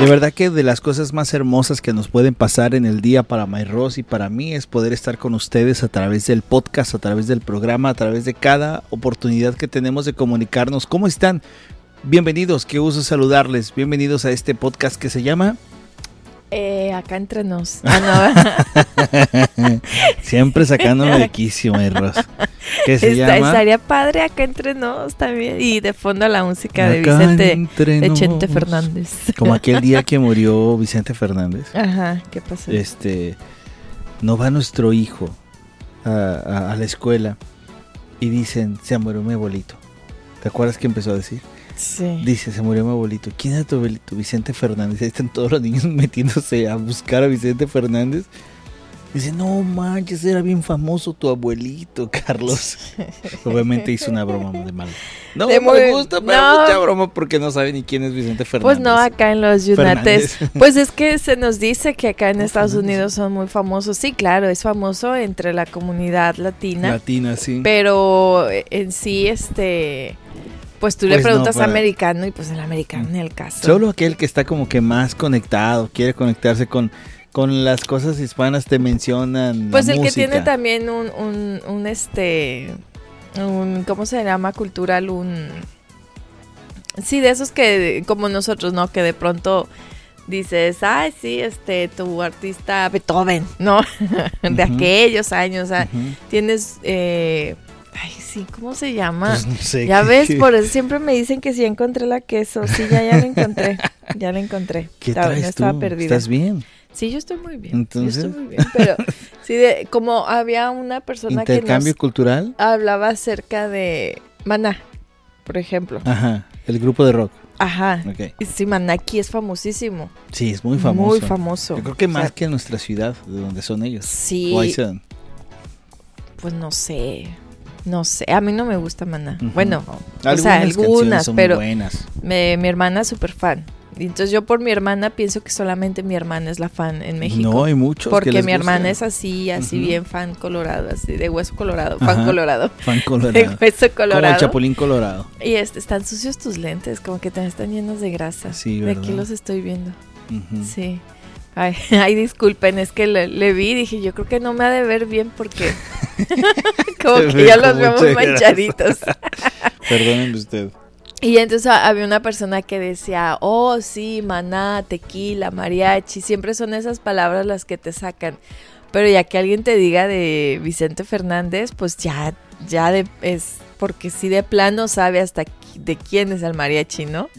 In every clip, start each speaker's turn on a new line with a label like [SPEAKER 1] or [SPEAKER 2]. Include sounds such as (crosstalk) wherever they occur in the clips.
[SPEAKER 1] De verdad que de las cosas más hermosas que nos pueden pasar en el día para Mayros y para mí es poder estar con ustedes a través del podcast, a través del programa, a través de cada oportunidad que tenemos de comunicarnos. ¿Cómo están? Bienvenidos, qué gusto saludarles. Bienvenidos a este podcast que se llama
[SPEAKER 2] eh, acá entre nos. (laughs) Ah,
[SPEAKER 1] no. Siempre sacándome de (laughs) quicio, Mayros.
[SPEAKER 2] ¿Qué se llama? Estaría padre acá entre nos también. Y de fondo la música de Vicente de Chente Fernández.
[SPEAKER 1] Como aquel día que (laughs) murió Vicente Fernández.
[SPEAKER 2] Ajá, ¿qué pasó?
[SPEAKER 1] Este, no va nuestro hijo a, la escuela y dicen, se murió mi abuelito. ¿Te acuerdas que empezó a decir? Dice, se murió mi abuelito. ¿Quién era tu abuelito? Vicente Fernández. Ahí están todos los niños (laughs) metiéndose a buscar a Vicente Fernández. Dice, no manches, era bien famoso tu abuelito, Carlos. (laughs) Obviamente hizo una broma de mal. No me gusta, pero mucha broma porque no sabe ni quién es Vicente Fernández.
[SPEAKER 2] Pues no, acá en los United. (laughs) Pues es que se nos dice que acá en Estados Unidos son muy famosos. Sí, claro, es famoso entre la comunidad latina.
[SPEAKER 1] Latina, sí.
[SPEAKER 2] Pero en sí, este pues tú le pues preguntas a americano y pues el americano en el caso.
[SPEAKER 1] Solo aquel que está como que más conectado, quiere conectarse con, con las cosas hispanas te mencionan.
[SPEAKER 2] Pues el que tiene también un, un, un este, un, ¿cómo se llama? Cultural, un... Sí, de esos que, como nosotros, ¿no? Que de pronto dices, ay, sí, este, tu artista Beethoven, ¿no? (laughs) de aquellos años, o sea, tienes... Eh, Ay, sí, ¿cómo se llama? Pues no sé ya ves, por eso siempre me dicen que sí encontré la queso. Sí, ya, ya la encontré. (laughs) Ya la encontré.
[SPEAKER 1] ¿Qué traes estaba perdida. ¿Estás bien?
[SPEAKER 2] Sí, yo estoy muy bien. Entonces. Yo estoy muy bien. Pero (laughs) sí, de, como había una persona que.
[SPEAKER 1] ¿Intercambio cultural?
[SPEAKER 2] Hablaba acerca de Maná, por ejemplo.
[SPEAKER 1] Ajá, el grupo de rock.
[SPEAKER 2] Ajá. Okay. Sí, Maná aquí es famosísimo.
[SPEAKER 1] Sí, es muy famoso.
[SPEAKER 2] Muy famoso.
[SPEAKER 1] Yo creo que más que en nuestra ciudad, de donde son ellos.
[SPEAKER 2] Sí. Pues no sé. No sé, a mí no me gusta Maná. Bueno, o sea, algunas, pero mi hermana es súper fan. Entonces yo por mi hermana pienso que solamente mi hermana es la fan en México.
[SPEAKER 1] No, hay muchos.
[SPEAKER 2] Porque mi hermana es así, así bien fan colorado, así de hueso colorado, fan colorado.
[SPEAKER 1] Fan (laughs) colorado.
[SPEAKER 2] De hueso colorado.
[SPEAKER 1] Como el chapulín colorado.
[SPEAKER 2] Y este, están sucios tus lentes, como que también están llenos de grasa. Sí, De aquí los estoy viendo. Sí. Ay, (laughs) ay, disculpen, es que le, vi y dije, yo creo que no me ha de ver bien porque (laughs) (laughs) como que ya los veo muy manchaditos.
[SPEAKER 1] Perdónenme usted.
[SPEAKER 2] Y entonces había una persona que decía, oh sí, maná, tequila, mariachi, siempre son esas palabras las que te sacan. Pero ya que alguien te diga de Vicente Fernández, pues ya, ya es, porque si de plano sabe hasta de quién es el mariachi, ¿no?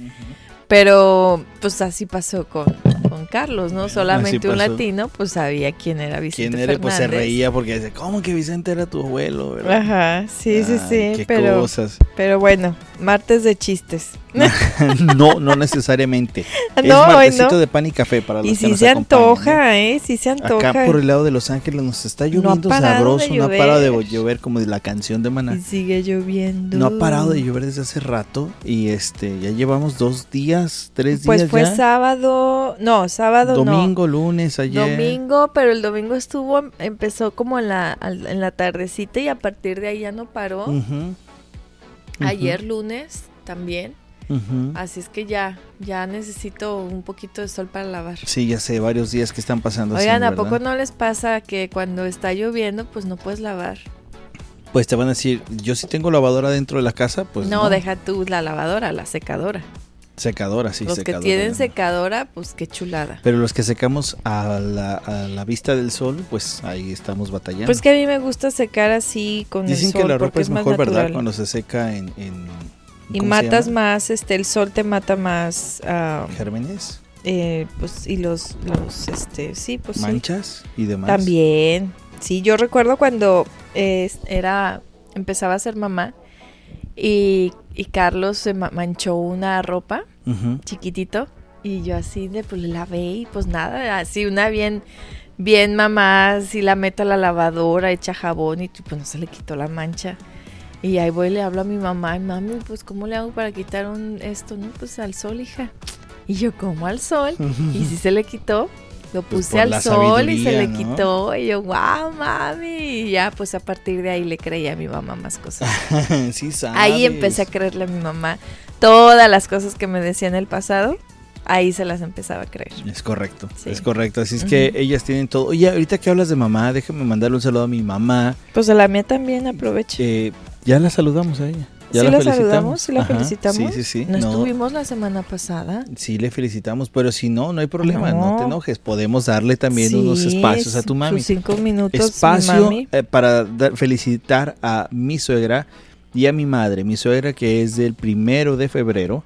[SPEAKER 2] Pero pues así pasó con, con Carlos, ¿no? Solamente un latino, pues sabía quién era Vicente. ¿Quién era?
[SPEAKER 1] Pues se reía porque decía, ¿cómo que Vicente era tu abuelo?
[SPEAKER 2] Ajá, sí, sí, sí. Qué pero, cosas. Pero bueno, martes de chistes. (laughs)
[SPEAKER 1] no, no necesariamente. (laughs) es martesito de pan y café para los y
[SPEAKER 2] si se antoja, ¿eh? Si se antoja.
[SPEAKER 1] Acá por el lado de Los Ángeles nos está lloviendo sabroso, no ha parado de llover como de la canción de Maná.
[SPEAKER 2] Y sigue lloviendo.
[SPEAKER 1] No ha parado de llover desde hace rato y este ya llevamos dos días, tres
[SPEAKER 2] pues
[SPEAKER 1] días
[SPEAKER 2] Pues fue sábado, no, sábado
[SPEAKER 1] Domingo, lunes, ayer.
[SPEAKER 2] Domingo, pero el domingo estuvo, empezó como en la, en la tardecita y a partir de ahí ya no paró. Ayer lunes también. Así es que ya, ya necesito un poquito de sol para lavar.
[SPEAKER 1] Sí, ya sé, varios días que están pasando.
[SPEAKER 2] Oigan, ¿a poco no les pasa que cuando está lloviendo, pues no puedes lavar?
[SPEAKER 1] Pues te van a decir, yo sí tengo lavadora dentro de la casa, pues
[SPEAKER 2] no. deja tú la lavadora, la secadora.
[SPEAKER 1] Secadora, sí.
[SPEAKER 2] Los que tienen secadora, pues qué chulada.
[SPEAKER 1] Pero los que secamos a la, vista del sol, pues ahí estamos batallando.
[SPEAKER 2] Pues que a mí me gusta secar así con
[SPEAKER 1] el
[SPEAKER 2] sol.
[SPEAKER 1] Dicen que la ropa es, mejor, ¿verdad? Cuando se seca en
[SPEAKER 2] y matas más, este, el sol te mata más.
[SPEAKER 1] Uh, Gérmenes.
[SPEAKER 2] Eh, pues, y los, los, este, sí, pues.
[SPEAKER 1] Manchas y demás.
[SPEAKER 2] También. Sí, yo recuerdo cuando era, empezaba a ser mamá y, y Carlos se manchó una ropa chiquitito y yo así de, pues, la lavé y pues nada, así una bien, bien mamá, así la meto a la lavadora, echa jabón y pues no se le quitó la mancha. Y ahí voy y le hablo a mi mamá, mami, pues ¿cómo le hago para quitar un esto? No, pues al sol, hija. Y yo, ¿cómo al sol? y si se le quitó, lo pues puse al sol y se le quitó. Y yo, wow, mami. Y ya, pues a partir de ahí le creí a mi mamá más cosas. (laughs)
[SPEAKER 1] sí,
[SPEAKER 2] Ahí empecé a creerle a mi mamá todas las cosas que me decía en el pasado. ahí se las empezaba a creer.
[SPEAKER 1] Es correcto, es correcto. Así es que ellas tienen todo. Oye, ahorita que hablas de mamá, déjame mandarle un saludo a mi mamá.
[SPEAKER 2] Pues a la mía también, aproveche.
[SPEAKER 1] Eh, ya la saludamos a ella. ¿Ya
[SPEAKER 2] sí la, saludamos, sí la felicitamos.
[SPEAKER 1] Sí, sí, sí.
[SPEAKER 2] ¿No, estuvimos la semana pasada?
[SPEAKER 1] Sí, le felicitamos, pero si no, no hay problema, no, te enojes. Podemos darle también unos espacios a tu mami.
[SPEAKER 2] Sus cinco minutos,
[SPEAKER 1] Espacio eh, para felicitar a mi suegra y a mi madre. Mi suegra que es del primero de febrero,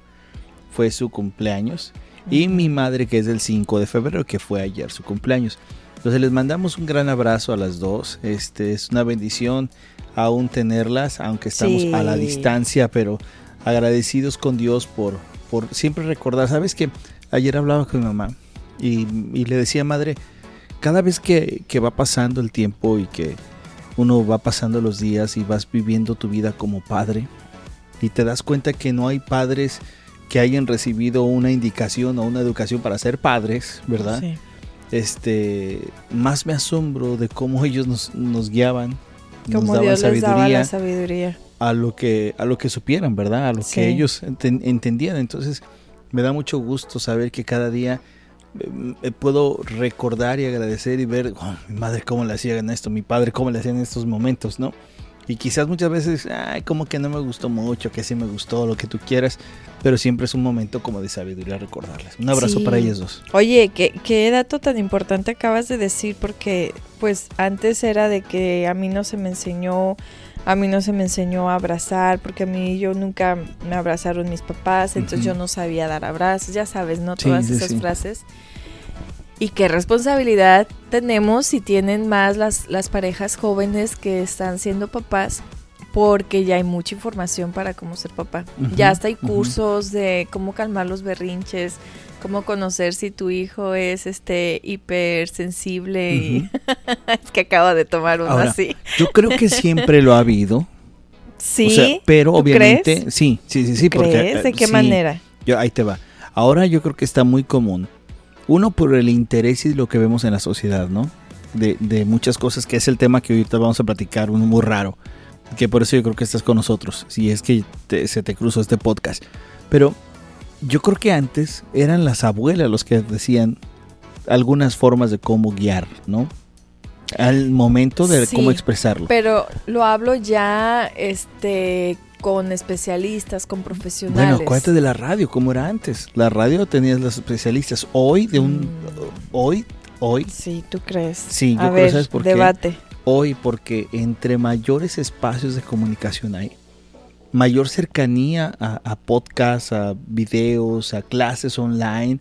[SPEAKER 1] fue su cumpleaños. Y mi madre que es del 5 de febrero, que fue ayer su cumpleaños. Entonces les mandamos un gran abrazo a las dos. Este es una bendición aún tenerlas, aunque estamos a la distancia, pero agradecidos con Dios por, por siempre recordar. Sabes que ayer hablaba con mi mamá y, le decía, madre, cada vez que, que, va pasando el tiempo y que uno va pasando los días y vas viviendo tu vida como padre y te das cuenta que no hay padres que hayan recibido una indicación o una educación para ser padres, ¿verdad? Este, más me asombro de cómo ellos nos, nos guiaban
[SPEAKER 2] como Dios les daba la sabiduría
[SPEAKER 1] a lo que a lo que supieran, ¿verdad? A lo que ellos entendían. Entonces, me da mucho gusto saber que cada día eh, puedo recordar y agradecer y ver oh, mi madre cómo le hacían esto, mi padre cómo le hacían en estos momentos, ¿no? Y quizás muchas veces, ay, como que no me gustó mucho, que sí me gustó, lo que tú quieras, pero siempre es un momento como de sabiduría recordarles. Un abrazo para ellos dos.
[SPEAKER 2] Oye, ¿qué, qué dato tan importante acabas de decir, porque pues antes era de que a mí no se me enseñó a mí no se me enseñó a abrazar porque a mí yo nunca me abrazaron mis papás, entonces yo no sabía dar abrazos, ya sabes, ¿no? Todas esas frases. Y qué responsabilidad tenemos si tienen más las, las parejas jóvenes que están siendo papás, porque ya hay mucha información para cómo ser papá. ya hasta hay cursos de cómo calmar los berrinches, cómo conocer si tu hijo es este hipersensible y (laughs) es que acaba de tomar uno así.
[SPEAKER 1] Yo creo que siempre lo ha habido. (laughs)
[SPEAKER 2] Sí.
[SPEAKER 1] pero obviamente, sí, sí, sí, sí.
[SPEAKER 2] ¿Crees? ¿De qué manera?
[SPEAKER 1] Yo, ahí te va. Ahora yo creo que está muy común uno por el interés y lo que vemos en la sociedad, ¿no? De, de muchas cosas, que es el tema que ahorita vamos a platicar, uno muy raro. Que por eso yo creo que estás con nosotros, si es que se te cruzó este podcast. Pero yo creo que antes eran las abuelas los que decían algunas formas de cómo guiar, ¿no? Al momento de cómo expresarlo.
[SPEAKER 2] Pero lo hablo ya, este, con especialistas, con profesionales.
[SPEAKER 1] Bueno, acuérdate de la radio, como era antes. La radio tenías los especialistas. Hoy, de un. Mm. Hoy, hoy.
[SPEAKER 2] Sí, ¿tú crees?
[SPEAKER 1] Sí, yo creo, ¿sabes por debate. Hoy, porque entre mayores espacios de comunicación hay, mayor cercanía a, a podcasts, a videos, a clases online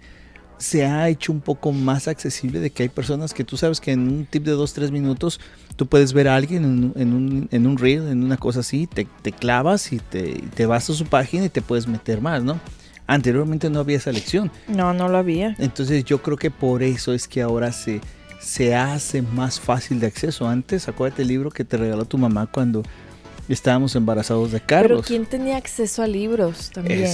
[SPEAKER 1] se ha hecho un poco más accesible de que hay personas que tú sabes que en un tip de 2, 3 minutos tú puedes ver a alguien en, un, en un reel, en una cosa así, te, te clavas y te, te, vas a su página y te puedes meter más, ¿no? Anteriormente no había esa lección.
[SPEAKER 2] No, no lo había.
[SPEAKER 1] Entonces yo creo que por eso es que ahora se, se hace más fácil de acceso. Antes, acuérdate el libro que te regaló tu mamá cuando estábamos embarazados de Carlos.
[SPEAKER 2] Pero ¿quién tenía acceso a libros también?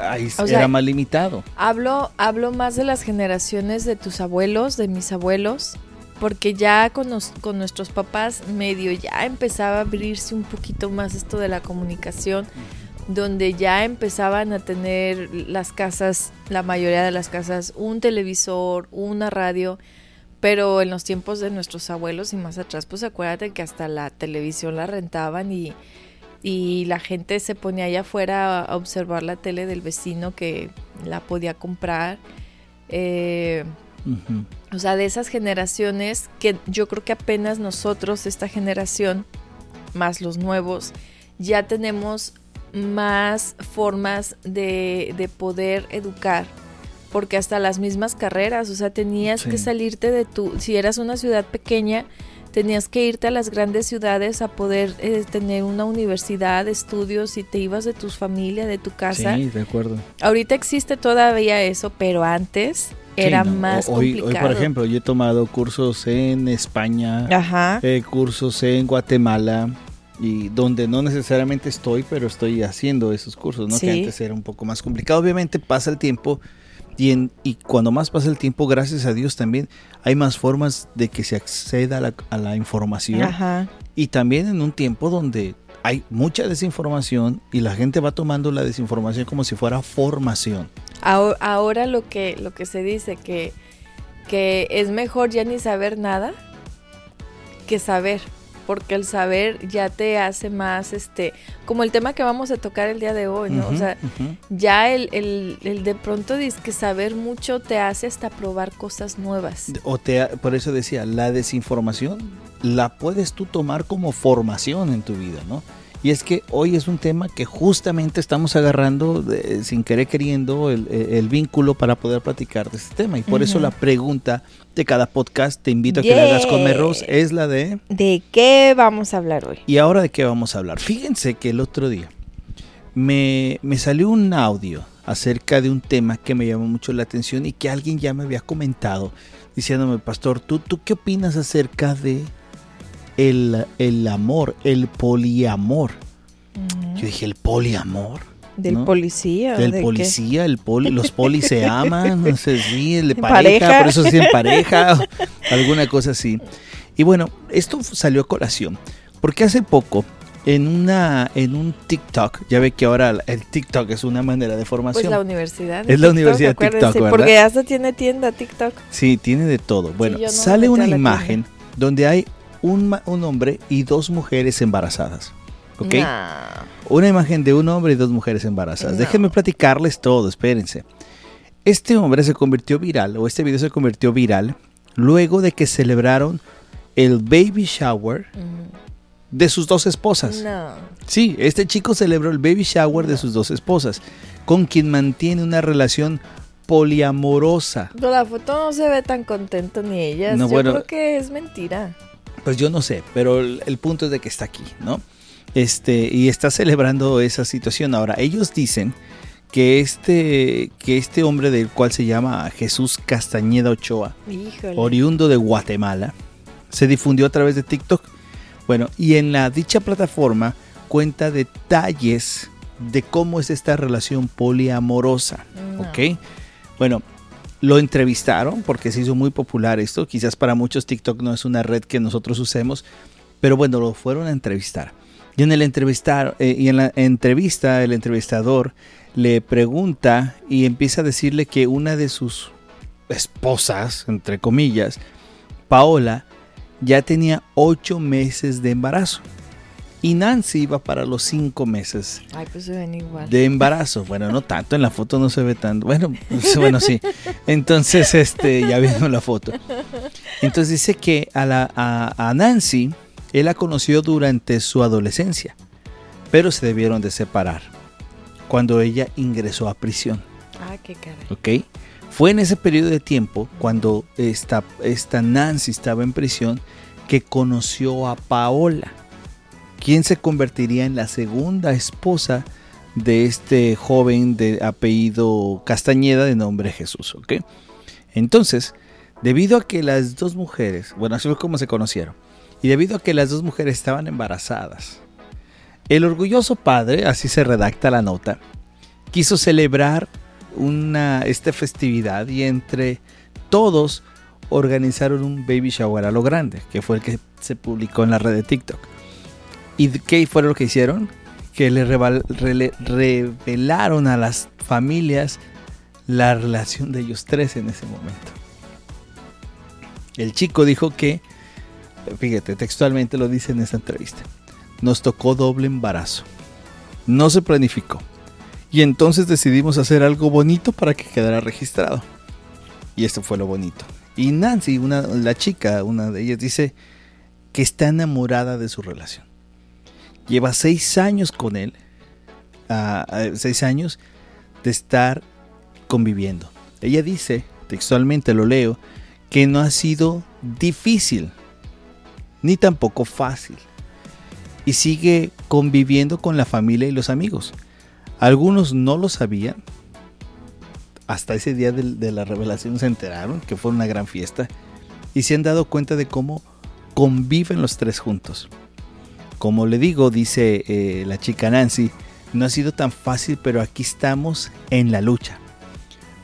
[SPEAKER 1] Ahí era más limitado.
[SPEAKER 2] Hablo, hablo más de las generaciones de tus abuelos, de mis abuelos, porque ya con, con nuestros papás medio ya empezaba a abrirse un poquito más esto de la comunicación, donde ya empezaban a tener las casas, la mayoría de las casas, un televisor, una radio, pero en los tiempos de nuestros abuelos y más atrás, pues acuérdate que hasta la televisión la rentaban y y la gente se ponía allá afuera a observar la tele del vecino que la podía comprar. Eh, o sea, de esas generaciones que yo creo que apenas nosotros, esta generación, más los nuevos, ya tenemos más formas de, de poder educar. Porque hasta las mismas carreras, o sea, tenías que salirte de tu, si eras una ciudad pequeña, tenías que irte a las grandes ciudades a poder eh, tener una universidad estudios y te ibas de tu familia, de tu casa.
[SPEAKER 1] Sí, de acuerdo.
[SPEAKER 2] Ahorita existe todavía eso, pero antes era más
[SPEAKER 1] hoy,
[SPEAKER 2] complicado.
[SPEAKER 1] Hoy, por ejemplo, yo he tomado cursos en España, eh, cursos en Guatemala, y donde no necesariamente estoy, pero estoy haciendo esos cursos, ¿no? Que antes era un poco más complicado. Obviamente pasa el tiempo y, y cuando más pasa el tiempo, gracias a Dios también hay más formas de que se acceda a la, información. Y también en un tiempo donde hay mucha desinformación y la gente va tomando la desinformación como si fuera formación.
[SPEAKER 2] Ahora, lo que lo que se dice que que es mejor ya ni saber nada que saber, porque el saber ya te hace más, este, como el tema que vamos a tocar el día de hoy, ¿no? o sea, ya el, el, el, de pronto dice que saber mucho te hace hasta probar cosas nuevas.
[SPEAKER 1] O te, por eso decía, la desinformación la puedes tú tomar como formación en tu vida, ¿no? Y es que hoy es un tema que justamente estamos agarrando sin querer queriendo el, vínculo para poder platicar de este tema. Y por eso la pregunta de cada podcast, te invito a que le hagas comerros, es la de...
[SPEAKER 2] ¿De qué vamos a hablar hoy?
[SPEAKER 1] Y ahora de qué vamos a hablar. Fíjense que el otro día me, me salió un audio acerca de un tema que me llamó mucho la atención y que alguien ya me había comentado diciéndome, pastor, ¿tú, tú qué opinas acerca de el, amor, el poliamor. Yo dije, ¿el poliamor?
[SPEAKER 2] Del policía.
[SPEAKER 1] Del policía, el poli, los polis se (laughs) aman, no sé si, el de pareja, por eso sí en pareja, (laughs) alguna cosa así. Y bueno, esto salió a colación, porque hace poco en una en un TikTok, ya ve que ahora el TikTok es una manera de formación. Pues
[SPEAKER 2] la universidad.
[SPEAKER 1] Es la universidad TikTok, ¿verdad?
[SPEAKER 2] Porque hasta tiene tienda TikTok.
[SPEAKER 1] Sí, tiene de todo. Bueno, sale una imagen donde hay un, hombre y dos mujeres embarazadas. ¿Ok? Una imagen de un hombre y dos mujeres embarazadas. Déjenme platicarles todo, espérense. Este hombre se convirtió viral, o este video se convirtió viral, luego de que celebraron el baby shower de sus dos esposas. No. Sí, este chico celebró el baby shower de sus dos esposas, con quien mantiene una relación poliamorosa.
[SPEAKER 2] Pero la foto no se ve tan contento ni ella. Yo creo que es mentira.
[SPEAKER 1] Pues yo no sé, pero el, punto es de que está aquí, ¿no? Este, y está celebrando esa situación. Ahora, ellos dicen que este, que este hombre del cual se llama Jesús Castañeda Ochoa, oriundo de Guatemala, se difundió a través de TikTok. Bueno, y en la dicha plataforma cuenta detalles de cómo es esta relación poliamorosa. ¿Ok? Bueno, lo entrevistaron porque se hizo muy popular esto. Quizás para muchos TikTok no es una red que nosotros usemos, pero bueno, lo fueron a entrevistar. Y en el entrevistar eh, y en la entrevista el entrevistador le pregunta y empieza a decirle que una de sus esposas, entre comillas, Paola, ya tenía ocho meses de embarazo y Nancy iba para los cinco meses
[SPEAKER 2] pues
[SPEAKER 1] de embarazo. Bueno, no tanto, en la foto no se ve tanto. Bueno, pues, bueno, sí. Entonces, este, ya viendo la foto. Entonces dice que a, la, a, Nancy él la conoció durante su adolescencia, pero se debieron de separar cuando ella ingresó a prisión.
[SPEAKER 2] Ah, qué cara.
[SPEAKER 1] ¿Ok? Fue en ese periodo de tiempo, cuando esta, esta Nancy estaba en prisión, que conoció a Paola quien se convertiría en la segunda esposa de este joven de apellido Castañeda de nombre Jesús. ¿ok? Entonces, debido a que las dos mujeres, bueno, así fue como se conocieron, y debido a que las dos mujeres estaban embarazadas, el orgulloso padre, así se redacta la nota, quiso celebrar una, esta festividad y entre todos organizaron un baby shower a lo grande, que fue el que se publicó en la red de TikTok. ¿Y qué fue lo que hicieron? Que le, revelaron a las familias la relación de ellos tres en ese momento. El chico dijo que, fíjate, textualmente lo dice en esta entrevista, nos tocó doble embarazo. No se planificó. Y entonces decidimos hacer algo bonito para que quedara registrado. Y esto fue lo bonito. Y Nancy, una, la chica, una de ellas, dice que está enamorada de su relación lleva seis años con él, seis años de estar conviviendo. Ella dice, textualmente lo leo, que no ha sido difícil, ni tampoco fácil. Y sigue conviviendo con la familia y los amigos. Algunos no lo sabían. Hasta ese día de la revelación se enteraron que fue una gran fiesta. Y se han dado cuenta de cómo conviven los tres juntos. Como le digo, dice eh, la chica Nancy, no ha sido tan fácil, pero aquí estamos en la lucha.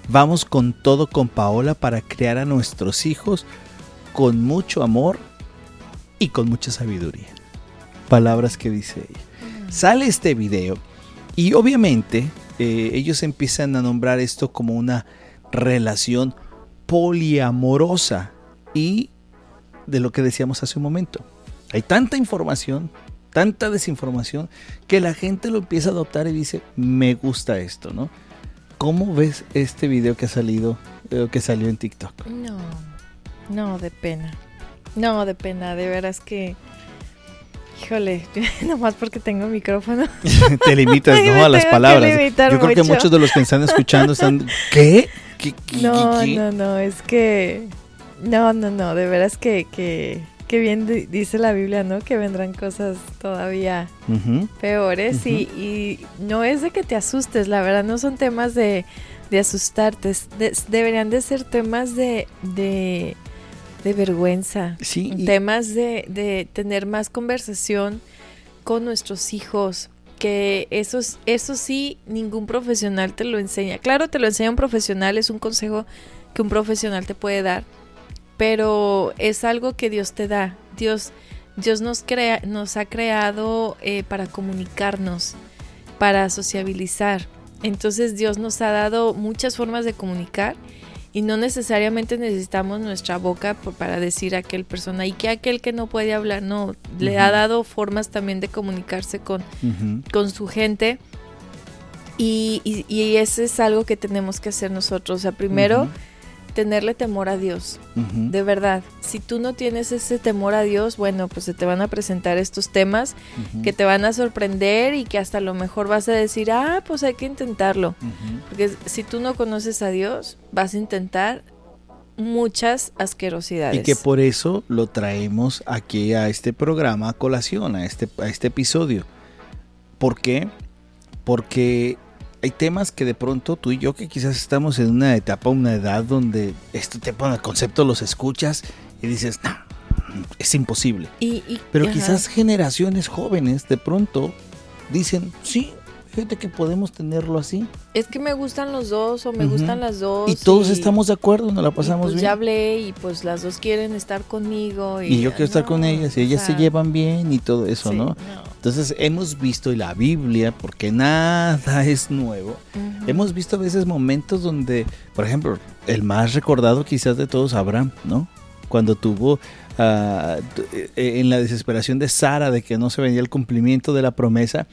[SPEAKER 1] Vamos con todo con Paola para crear a nuestros hijos con mucho amor y con mucha sabiduría. Palabras que dice ella. Sale este video y obviamente eh, ellos empiezan a nombrar esto como una relación poliamorosa y de lo que decíamos hace un momento. Hay tanta información, tanta desinformación, que la gente lo empieza a adoptar y dice, me gusta esto, ¿no? ¿Cómo ves este video que ha salido, eh, que salió en TikTok?
[SPEAKER 2] No, no, de pena. No, de pena, de veras que... Híjole, (laughs) nomás porque tengo micrófono. (laughs)
[SPEAKER 1] Te limitas, (laughs) ¿no? A las palabras. Yo creo que muchos de los que están escuchando están... ¿Qué? ¿Qué,
[SPEAKER 2] no, no, no, es que... No, no, no, de veras que, que, que bien dice la Biblia, ¿no? Que vendrán cosas todavía peores y, y, no es de que te asustes, la verdad no son temas de, de asustarte, deberían de ser temas de, de, de vergüenza, sí, temas de, de tener más conversación con nuestros hijos, que eso, eso sí, ningún profesional te lo enseña. Claro, te lo enseña un profesional, es un consejo que un profesional te puede dar, pero es algo que Dios te da. Dios, Dios nos, crea, nos ha creado eh, para comunicarnos, para sociabilizar. Entonces Dios nos ha dado muchas formas de comunicar y no necesariamente necesitamos nuestra boca para decir a aquel persona y que aquel que no puede hablar, no, le ha dado formas también de comunicarse con, con su gente. Y, y, y, eso es algo que tenemos que hacer nosotros, o sea, primero tenerle temor a Dios, de verdad. Si tú no tienes ese temor a Dios, bueno, pues se te van a presentar estos temas que te van a sorprender y que hasta lo mejor vas a decir, ah, pues hay que intentarlo. Porque si tú no conoces a Dios, vas a intentar muchas asquerosidades.
[SPEAKER 1] Y que por eso lo traemos aquí a este programa, a colación, a este, a este episodio. ¿Por qué? Porque hay temas que de pronto tú y yo que quizás estamos en una etapa, una edad donde este tipo de conceptos los escuchas y dices, no, es imposible. Pero quizás generaciones jóvenes de pronto dicen, sí, Fíjate que podemos tenerlo así.
[SPEAKER 2] Es que me gustan los dos o me gustan las dos.
[SPEAKER 1] Y todos estamos de acuerdo, nos la pasamos
[SPEAKER 2] pues
[SPEAKER 1] bien.
[SPEAKER 2] Ya hablé y pues las dos quieren estar conmigo.
[SPEAKER 1] Y, yo quiero estar con ellas y ellas se llevan bien y todo eso, ¿no? Entonces hemos visto en la Biblia, porque nada (laughs) es nuevo, hemos visto a veces momentos donde, por ejemplo, el más recordado quizás de todos, Abraham, ¿no? Cuando tuvo eh, en la desesperación de Sara de que no se venía el cumplimiento de la promesa,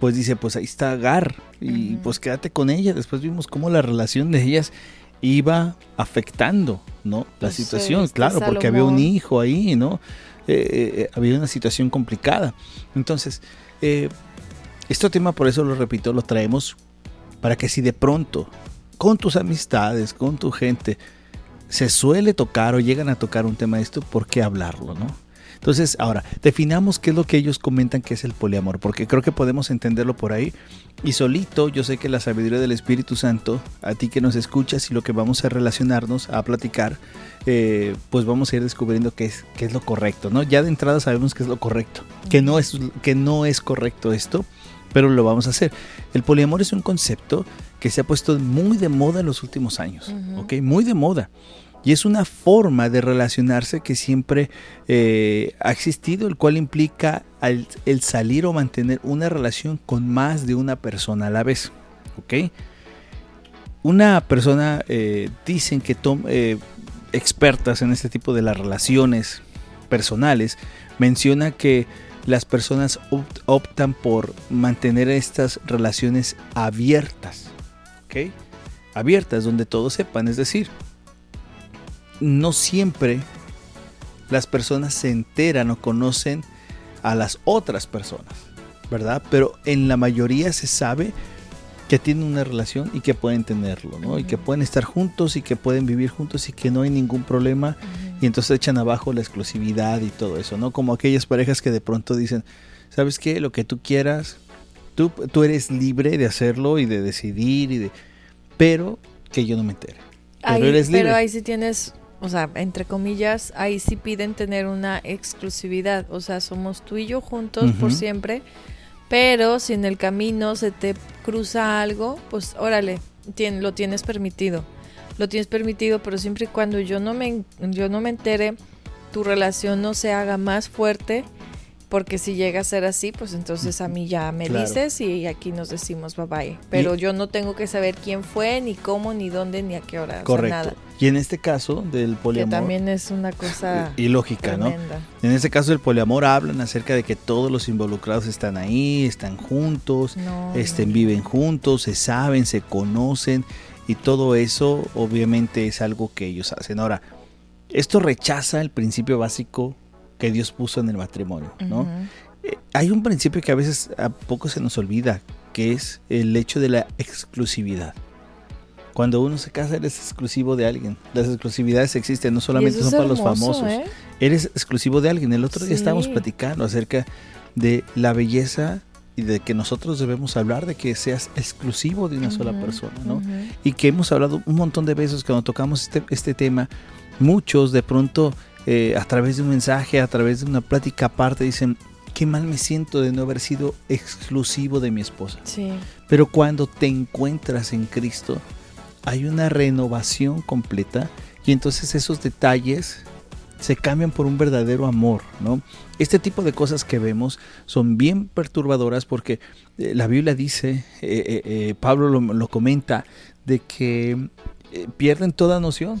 [SPEAKER 1] pues dice, pues ahí está Agar y pues quédate con ella. Después vimos cómo la relación de ellas iba afectando, ¿no? La pues, situación, este claro, porque había un hijo ahí, ¿no? Eh, eh, eh, había una situación complicada. Entonces, este tema, por eso lo repito, lo traemos para que si de pronto, con tus amistades, con tu gente, se suele tocar o llegan a tocar un tema de esto, ¿por qué hablarlo, no? Entonces, ahora, definamos qué es lo que ellos comentan que es el poliamor, porque creo que podemos entenderlo por ahí. Y solito, yo sé que la sabiduría del Espíritu Santo, a ti que nos escuchas y lo que vamos a relacionarnos, a platicar, eh, pues vamos a ir descubriendo qué es, qué es lo correcto, ¿no? Ya de entrada sabemos qué es lo correcto, que no es, que no es correcto esto, pero lo vamos a hacer. El poliamor es un concepto que se ha puesto muy de moda en los últimos años, ¿ok? Muy de moda. Y es una forma de relacionarse que siempre eh, ha existido, el cual implica el, salir o mantener una relación con más de una persona a la vez. ¿Ok? Una persona, eh, dicen que eh, expertas en este tipo de las relaciones personales, menciona que las personas optan por mantener estas relaciones abiertas. ¿Ok? Abiertas, donde todos sepan, es decir, no siempre las personas se enteran o conocen a las otras personas, ¿verdad? Pero en la mayoría se sabe que tienen una relación y que pueden tenerlo, ¿no? Y que pueden estar juntos y que pueden vivir juntos y que no hay ningún problema y entonces echan abajo la exclusividad y todo eso, ¿no? Como aquellas parejas que de pronto dicen, ¿sabes qué? Lo que tú quieras, tú, tú eres libre de hacerlo y de decidir y de... Pero que yo no me entere.
[SPEAKER 2] Pero, eres libre. pero ahí sí tienes o sea, entre comillas, ahí sí piden tener una exclusividad. O sea, somos tú y yo juntos por siempre. Pero si en el camino se te cruza algo, pues órale, lo tienes permitido. Lo tienes permitido, pero siempre y cuando yo no me, yo no me entere, tu relación no se haga más fuerte porque si llega a ser así, pues entonces a mí ya me dices y aquí nos decimos bye bye. Pero yo no tengo que saber quién fue, ni cómo, ni dónde, ni a qué hora.
[SPEAKER 1] Correcto. nada. Y en este caso del poliamor.
[SPEAKER 2] Que también es una cosa.
[SPEAKER 1] Y lógica, ¿no? En este caso del poliamor hablan acerca de que todos los involucrados están ahí, están juntos, estén, viven juntos, se saben, se conocen y todo eso obviamente es algo que ellos hacen. Ahora, esto rechaza el principio básico que Dios puso en el matrimonio, ¿no? Eh, hay un principio que a veces a poco se nos olvida, que es el hecho de la exclusividad. Cuando uno se casa eres exclusivo de alguien. Las exclusividades existen, no solamente son para los famosos. ¿eh? Eres exclusivo de alguien. El otro día estábamos platicando acerca de la belleza y de que nosotros debemos hablar de que seas exclusivo de una sola persona, ¿no? Y que hemos hablado un montón de veces cuando tocamos este, este tema, muchos de pronto eh, a través de un mensaje, a través de una plática aparte, dicen, qué mal me siento de no haber sido exclusivo de mi esposa. Sí. Pero cuando te encuentras en Cristo, hay una renovación completa y entonces esos detalles se cambian por un verdadero amor, ¿no? Este tipo de cosas que vemos son bien perturbadoras porque eh, la Biblia dice, eh, Pablo lo, comenta, de que pierden toda noción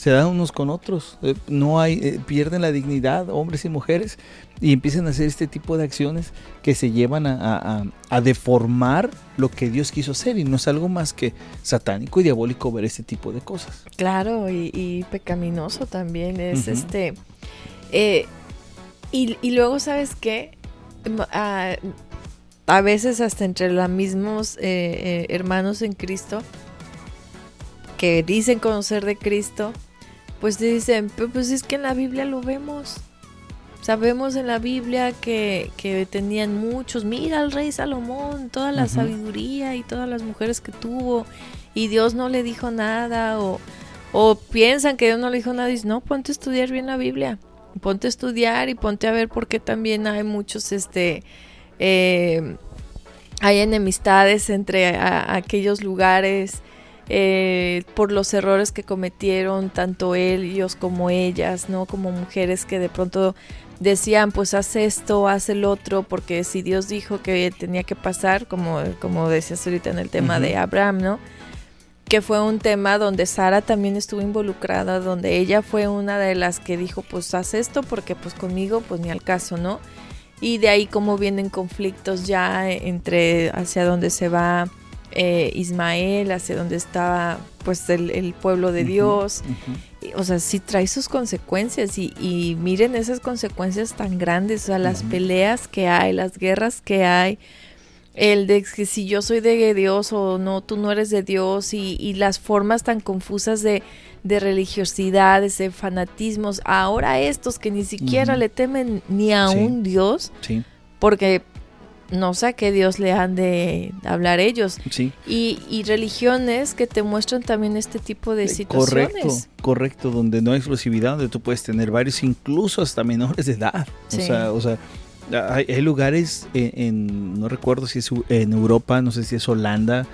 [SPEAKER 1] se dan unos con otros, eh, no hay, eh, pierden la dignidad, hombres y mujeres, y empiezan a hacer este tipo de acciones que se llevan a, deformar lo que Dios quiso hacer, y no es algo más que satánico y diabólico ver este tipo de cosas.
[SPEAKER 2] Claro, y, pecaminoso también es este. Eh, y, luego, ¿sabes qué? A, a, veces hasta entre los mismos hermanos en Cristo, que dicen conocer de Cristo, pues dicen, pues es que en la Biblia lo vemos. Sabemos en la Biblia que, que tenían muchos, mira al rey Salomón, toda la sabiduría y todas las mujeres que tuvo, y Dios no le dijo nada, o, o piensan que Dios no le dijo nada, y dicen, no, ponte a estudiar bien la Biblia, ponte a estudiar y ponte a ver por qué también hay muchos, este, eh, hay enemistades entre aquellos lugares, eh, por los errores que cometieron tanto ellos como ellas, ¿no? Como mujeres que de pronto decían, pues haz esto, haz el otro, porque si Dios dijo que tenía que pasar, como, como decías ahorita en el tema de Abraham, ¿no? Que fue un tema donde Sara también estuvo involucrada, donde ella fue una de las que dijo, pues haz esto, porque pues conmigo, pues ni al caso, ¿no? Y de ahí como vienen conflictos ya entre hacia dónde se va eh, Ismael, hacia donde estaba pues el, pueblo de Dios. O sea, sí trae sus consecuencias y, miren esas consecuencias tan grandes, o sea, las peleas que hay, las guerras que hay, el de que si yo soy de Dios o no, tú no eres de Dios y, las formas tan confusas de, de religiosidades, de fanatismos, ahora estos que ni siquiera le temen ni a un Dios, porque no sé a qué Dios le han de hablar ellos. Sí. Y, religiones que te muestran también este tipo de eh, situaciones.
[SPEAKER 1] Correcto, correcto, donde no hay exclusividad, donde tú puedes tener varios, incluso hasta menores de edad. O sea, o sea hay, lugares en, no recuerdo si es en Europa, no sé si es Holanda,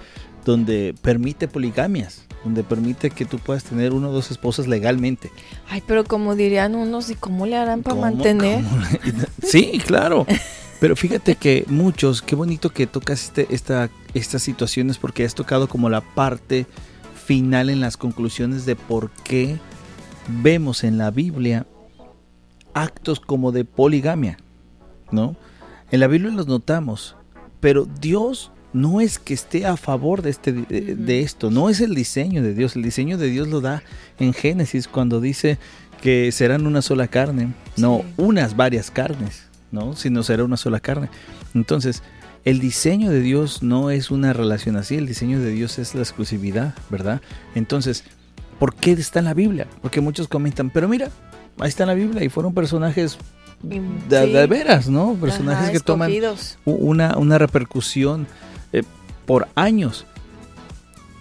[SPEAKER 1] donde permite poligamias donde permite que tú puedas tener uno o dos esposas legalmente.
[SPEAKER 2] Ay, pero como dirían unos, ¿y cómo le harán para mantener? (laughs)
[SPEAKER 1] Sí, claro. (laughs) Pero fíjate que muchos, qué bonito que tocas este, esta, estas situaciones porque has tocado como la parte final en las conclusiones de por qué vemos en la Biblia actos como de poligamia, ¿no? En la Biblia los notamos, pero Dios no es que esté a favor de, este, de, esto, no es el diseño de Dios, el diseño de Dios lo da en Génesis cuando dice que serán una sola carne, no unas varias carnes. ¿No? Sino será una sola carne. Entonces, el diseño de Dios no es una relación así, el diseño de Dios es la exclusividad, ¿verdad? Entonces, ¿por qué está en la Biblia? Porque muchos comentan, pero mira, ahí está en la Biblia y fueron personajes de, veras, ¿no? Personajes que toman una, una repercusión eh, por años.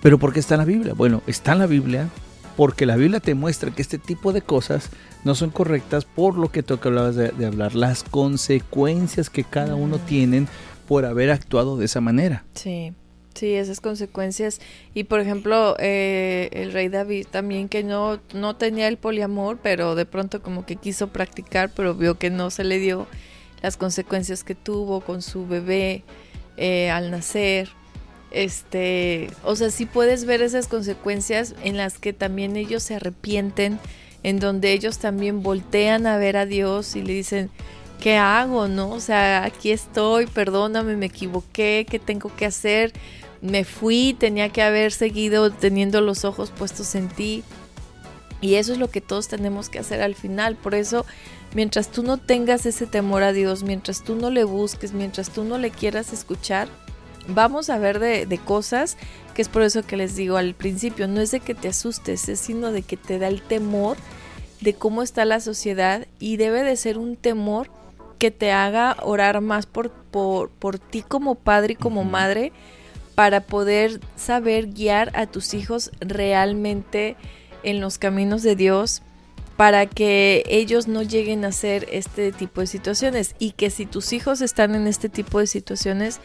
[SPEAKER 1] Pero ¿por qué está en la Biblia? Bueno, está en la Biblia porque la Biblia te muestra que este tipo de cosas no son correctas por lo que tú hablabas de, hablar, las consecuencias que cada uno mm. tienen por haber actuado de esa manera.
[SPEAKER 2] Sí. Sí, esas consecuencias. Y por ejemplo, eh, el rey David también que no, no tenía el poliamor, pero de pronto como que quiso practicar, pero vio que no se le dio las consecuencias que tuvo con su bebé eh, al nacer. Este, o sea, sí puedes ver esas consecuencias en las que también ellos se arrepienten, en donde ellos también voltean a ver a Dios y le dicen, ¿qué hago? ¿No? O sea, aquí estoy, perdóname, me equivoqué, ¿qué tengo que hacer? Me fui, tenía que haber seguido teniendo los ojos puestos en ti. Y eso es lo que todos tenemos que hacer al final. Por eso, mientras tú no tengas ese temor a Dios, mientras tú no le busques, mientras tú no le quieras escuchar, vamos a ver de, de, cosas que es por eso que les digo al principio, no es de que te asustes, es sino de que te da el temor de cómo está la sociedad y debe de ser un temor que te haga orar más por, por, por ti como padre y como madre para poder saber guiar a tus hijos realmente en los caminos de Dios para que ellos no lleguen a hacer este tipo de situaciones y que si tus hijos están en este tipo de situaciones,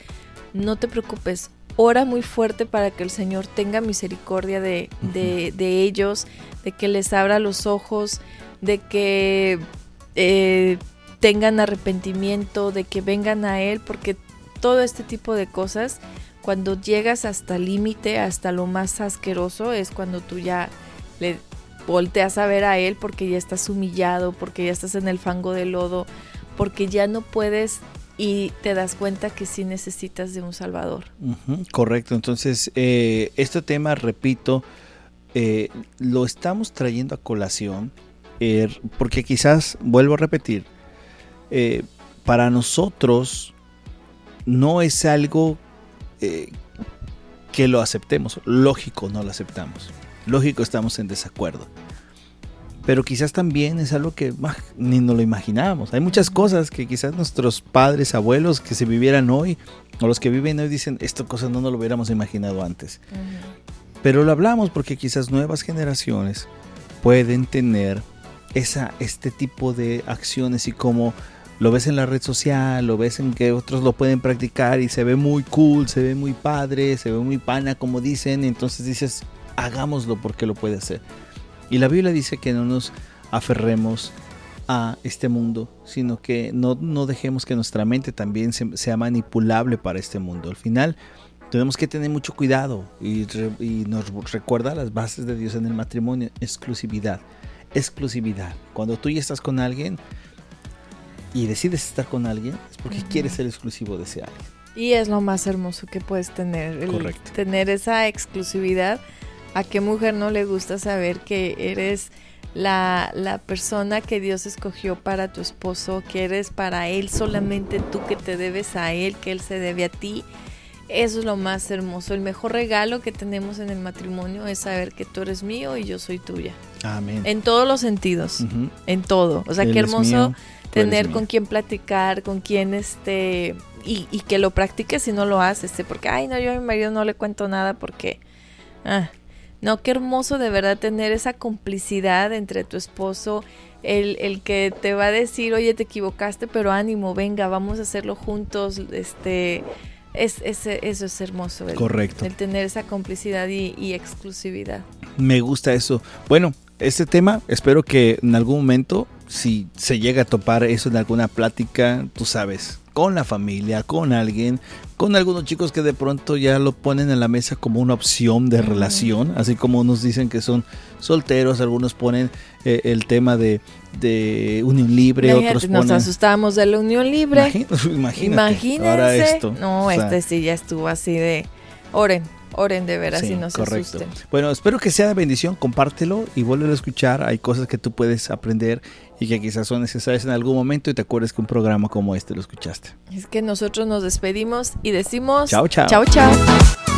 [SPEAKER 2] no te preocupes, ora muy fuerte para que el Señor tenga misericordia de, de, ellos, de que les abra los ojos, de que eh, tengan arrepentimiento, de que vengan a Él, porque todo este tipo de cosas, cuando llegas hasta el límite, hasta lo más asqueroso, es cuando tú ya le volteas a ver a Él porque ya estás humillado, porque ya estás en el fango de lodo, porque ya no puedes y te das cuenta que sí necesitas de un Salvador.
[SPEAKER 1] correcto, entonces eh, este tema, repito, eh, lo estamos trayendo a colación eh, porque quizás, vuelvo a repetir, eh, para nosotros no es algo que lo aceptemos. Lógico, no lo aceptamos. Lógico, estamos en desacuerdo. Pero quizás también es algo que ni nos lo imaginábamos. Hay muchas cosas que quizás nuestros padres, abuelos que se vivieran hoy, o los que viven hoy dicen, esto cosas no nos lo hubiéramos imaginado antes. Pero lo hablamos porque quizás nuevas generaciones pueden tener esa, este tipo de acciones y como lo ves en la red social, lo ves en que otros lo pueden practicar y se ve muy cool, se ve muy padre, se ve muy pana, como dicen, entonces dices, hagámoslo porque lo puede hacer. Y la Biblia dice que no nos aferremos a este mundo, sino que no, no dejemos que nuestra mente también sea manipulable para este mundo. Al final, tenemos que tener mucho cuidado y, y nos recuerda las bases de Dios en el matrimonio, exclusividad. Exclusividad. Cuando tú ya estás con alguien, y decides estar con alguien, es porque quieres ser exclusivo de ese alguien.
[SPEAKER 2] Y es lo más hermoso que puedes tener, Correcto. tener esa exclusividad. ¿A qué mujer no le gusta saber que eres la, la, persona que Dios escogió para tu esposo, que eres para él solamente tú, que te debes a él, que él se debe a ti? Eso es lo más hermoso. El mejor regalo que tenemos en el matrimonio es saber que tú eres mío y yo soy tuya.
[SPEAKER 1] Amén.
[SPEAKER 2] En todos los sentidos, en todo. O sea, qué hermoso tener con quién platicar, con quién este y, y, que lo practiques si no lo haces, ¿eh? porque ay no yo a mi marido no le cuento nada porque ah, no qué hermoso de verdad tener esa complicidad entre tu esposo, el, el que te va a decir oye te equivocaste pero ánimo venga vamos a hacerlo juntos, este es, eso es hermoso. El,
[SPEAKER 1] Correcto.
[SPEAKER 2] El tener esa complicidad y, y, exclusividad.
[SPEAKER 1] Me gusta eso. Bueno, este tema espero que en algún momento si se llega a topar eso en alguna plática, tú sabes, con la familia, con alguien, con algunos chicos que de pronto ya lo ponen en la mesa como una opción de relación, así como unos dicen que son solteros, algunos ponen eh, el tema de, de unión libre, otros ponen...
[SPEAKER 2] Nos asustamos de la unión libre. (laughs)
[SPEAKER 1] Imagínate, Imagínense. Ahora esto.
[SPEAKER 2] No, este sí ya estuvo así de... Oren, Oren de veras y no se correcto. asusten.
[SPEAKER 1] Bueno, espero que sea de bendición, compártelo y vuelve a escuchar. Hay cosas que tú puedes aprender y que quizás son necesarias en algún momento y te acuerdes que un programa como este lo escuchaste.
[SPEAKER 2] Es que nosotros nos despedimos y decimos...
[SPEAKER 1] Chao, chao.
[SPEAKER 2] Chao, chao.